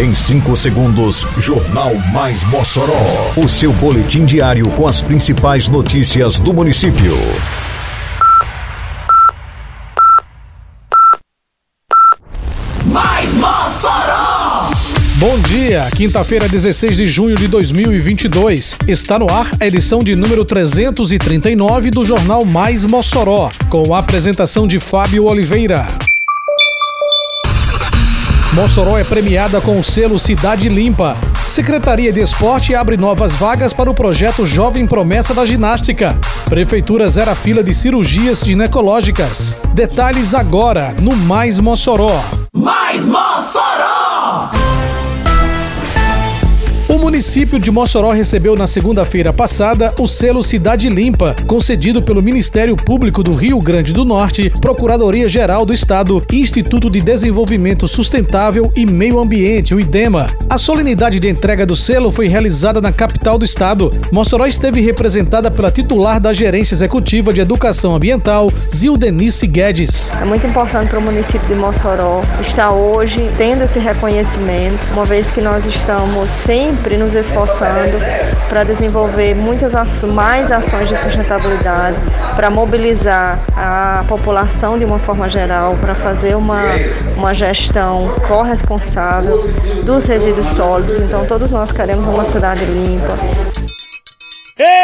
Em 5 segundos, Jornal Mais Mossoró. O seu boletim diário com as principais notícias do município. Mais Mossoró! Bom dia, quinta-feira, 16 de junho de 2022. Está no ar a edição de número 339 do Jornal Mais Mossoró, com a apresentação de Fábio Oliveira. Mossoró é premiada com o selo Cidade Limpa. Secretaria de Esporte abre novas vagas para o projeto Jovem Promessa da Ginástica. Prefeitura zera fila de cirurgias ginecológicas. Detalhes agora no Mais Mossoró. Mais Mossoró! Município de Mossoró recebeu na segunda-feira passada o selo Cidade Limpa, concedido pelo Ministério Público do Rio Grande do Norte, Procuradoria-Geral do Estado Instituto de Desenvolvimento Sustentável e Meio Ambiente, o IDEMA. A solenidade de entrega do selo foi realizada na capital do estado. Mossoró esteve representada pela titular da Gerência Executiva de Educação Ambiental, Zildenice Guedes. É muito importante para o município de Mossoró estar hoje tendo esse reconhecimento, uma vez que nós estamos sempre nos esforçando para desenvolver muitas mais ações de sustentabilidade, para mobilizar a população de uma forma geral, para fazer uma, uma gestão corresponsável dos resíduos sólidos. Então, todos nós queremos uma cidade limpa.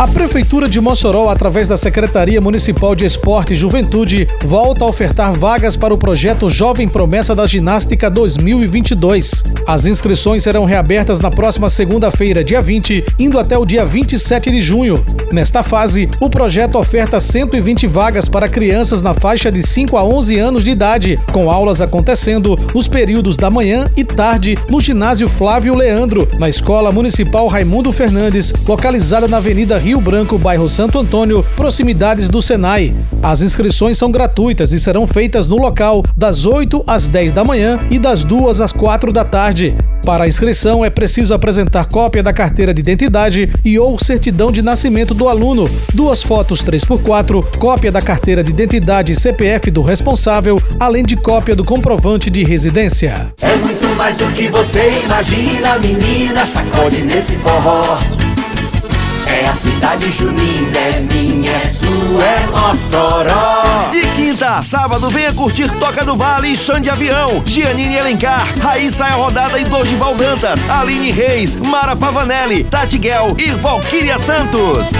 A Prefeitura de Mossoró, através da Secretaria Municipal de Esporte e Juventude, volta a ofertar vagas para o projeto Jovem Promessa da Ginástica 2022. As inscrições serão reabertas na próxima segunda-feira, dia 20, indo até o dia 27 de junho. Nesta fase, o projeto oferta 120 vagas para crianças na faixa de 5 a 11 anos de idade, com aulas acontecendo nos períodos da manhã e tarde no ginásio Flávio Leandro, na Escola Municipal Raimundo Fernandes, localizada na Avenida Rio Branco, bairro Santo Antônio, proximidades do Senai. As inscrições são gratuitas e serão feitas no local das 8 às 10 da manhã e das 2 às 4 da tarde. Para a inscrição é preciso apresentar cópia da carteira de identidade e ou certidão de nascimento do aluno, duas fotos 3x4, cópia da carteira de identidade e CPF do responsável, além de cópia do comprovante de residência. É muito mais do que você imagina, menina, sacode nesse forró. É a cidade junina, é minha, é sua, é Mossoró. Quinta sábado, venha curtir Toca do Vale e Chão de Avião. Giannini Elencar, Raíssa é Rodada e Dorival Dantas, Aline Reis, Mara Pavanelli, Tati Guel e Valquíria Santos.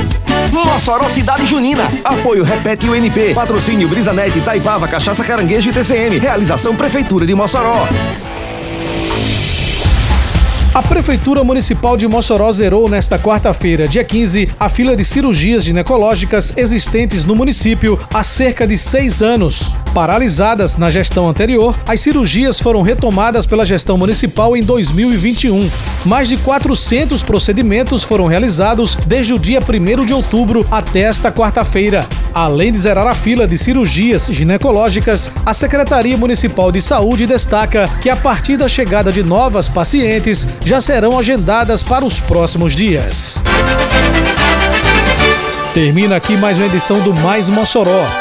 Mossoró Cidade Junina. Apoio Repete UNP. Patrocínio Brisanete, Itaipava, Cachaça Caranguejo e TCM. Realização Prefeitura de Mossoró. A Prefeitura Municipal de Mossoró zerou nesta quarta-feira, dia 15, a fila de cirurgias ginecológicas existentes no município há cerca de seis anos. Paralisadas na gestão anterior, as cirurgias foram retomadas pela gestão municipal em 2021. Mais de 400 procedimentos foram realizados desde o dia 1 de outubro até esta quarta-feira. Além de zerar a fila de cirurgias ginecológicas, a Secretaria Municipal de Saúde destaca que a partir da chegada de novas pacientes já serão agendadas para os próximos dias. Termina aqui mais uma edição do Mais Mossoró,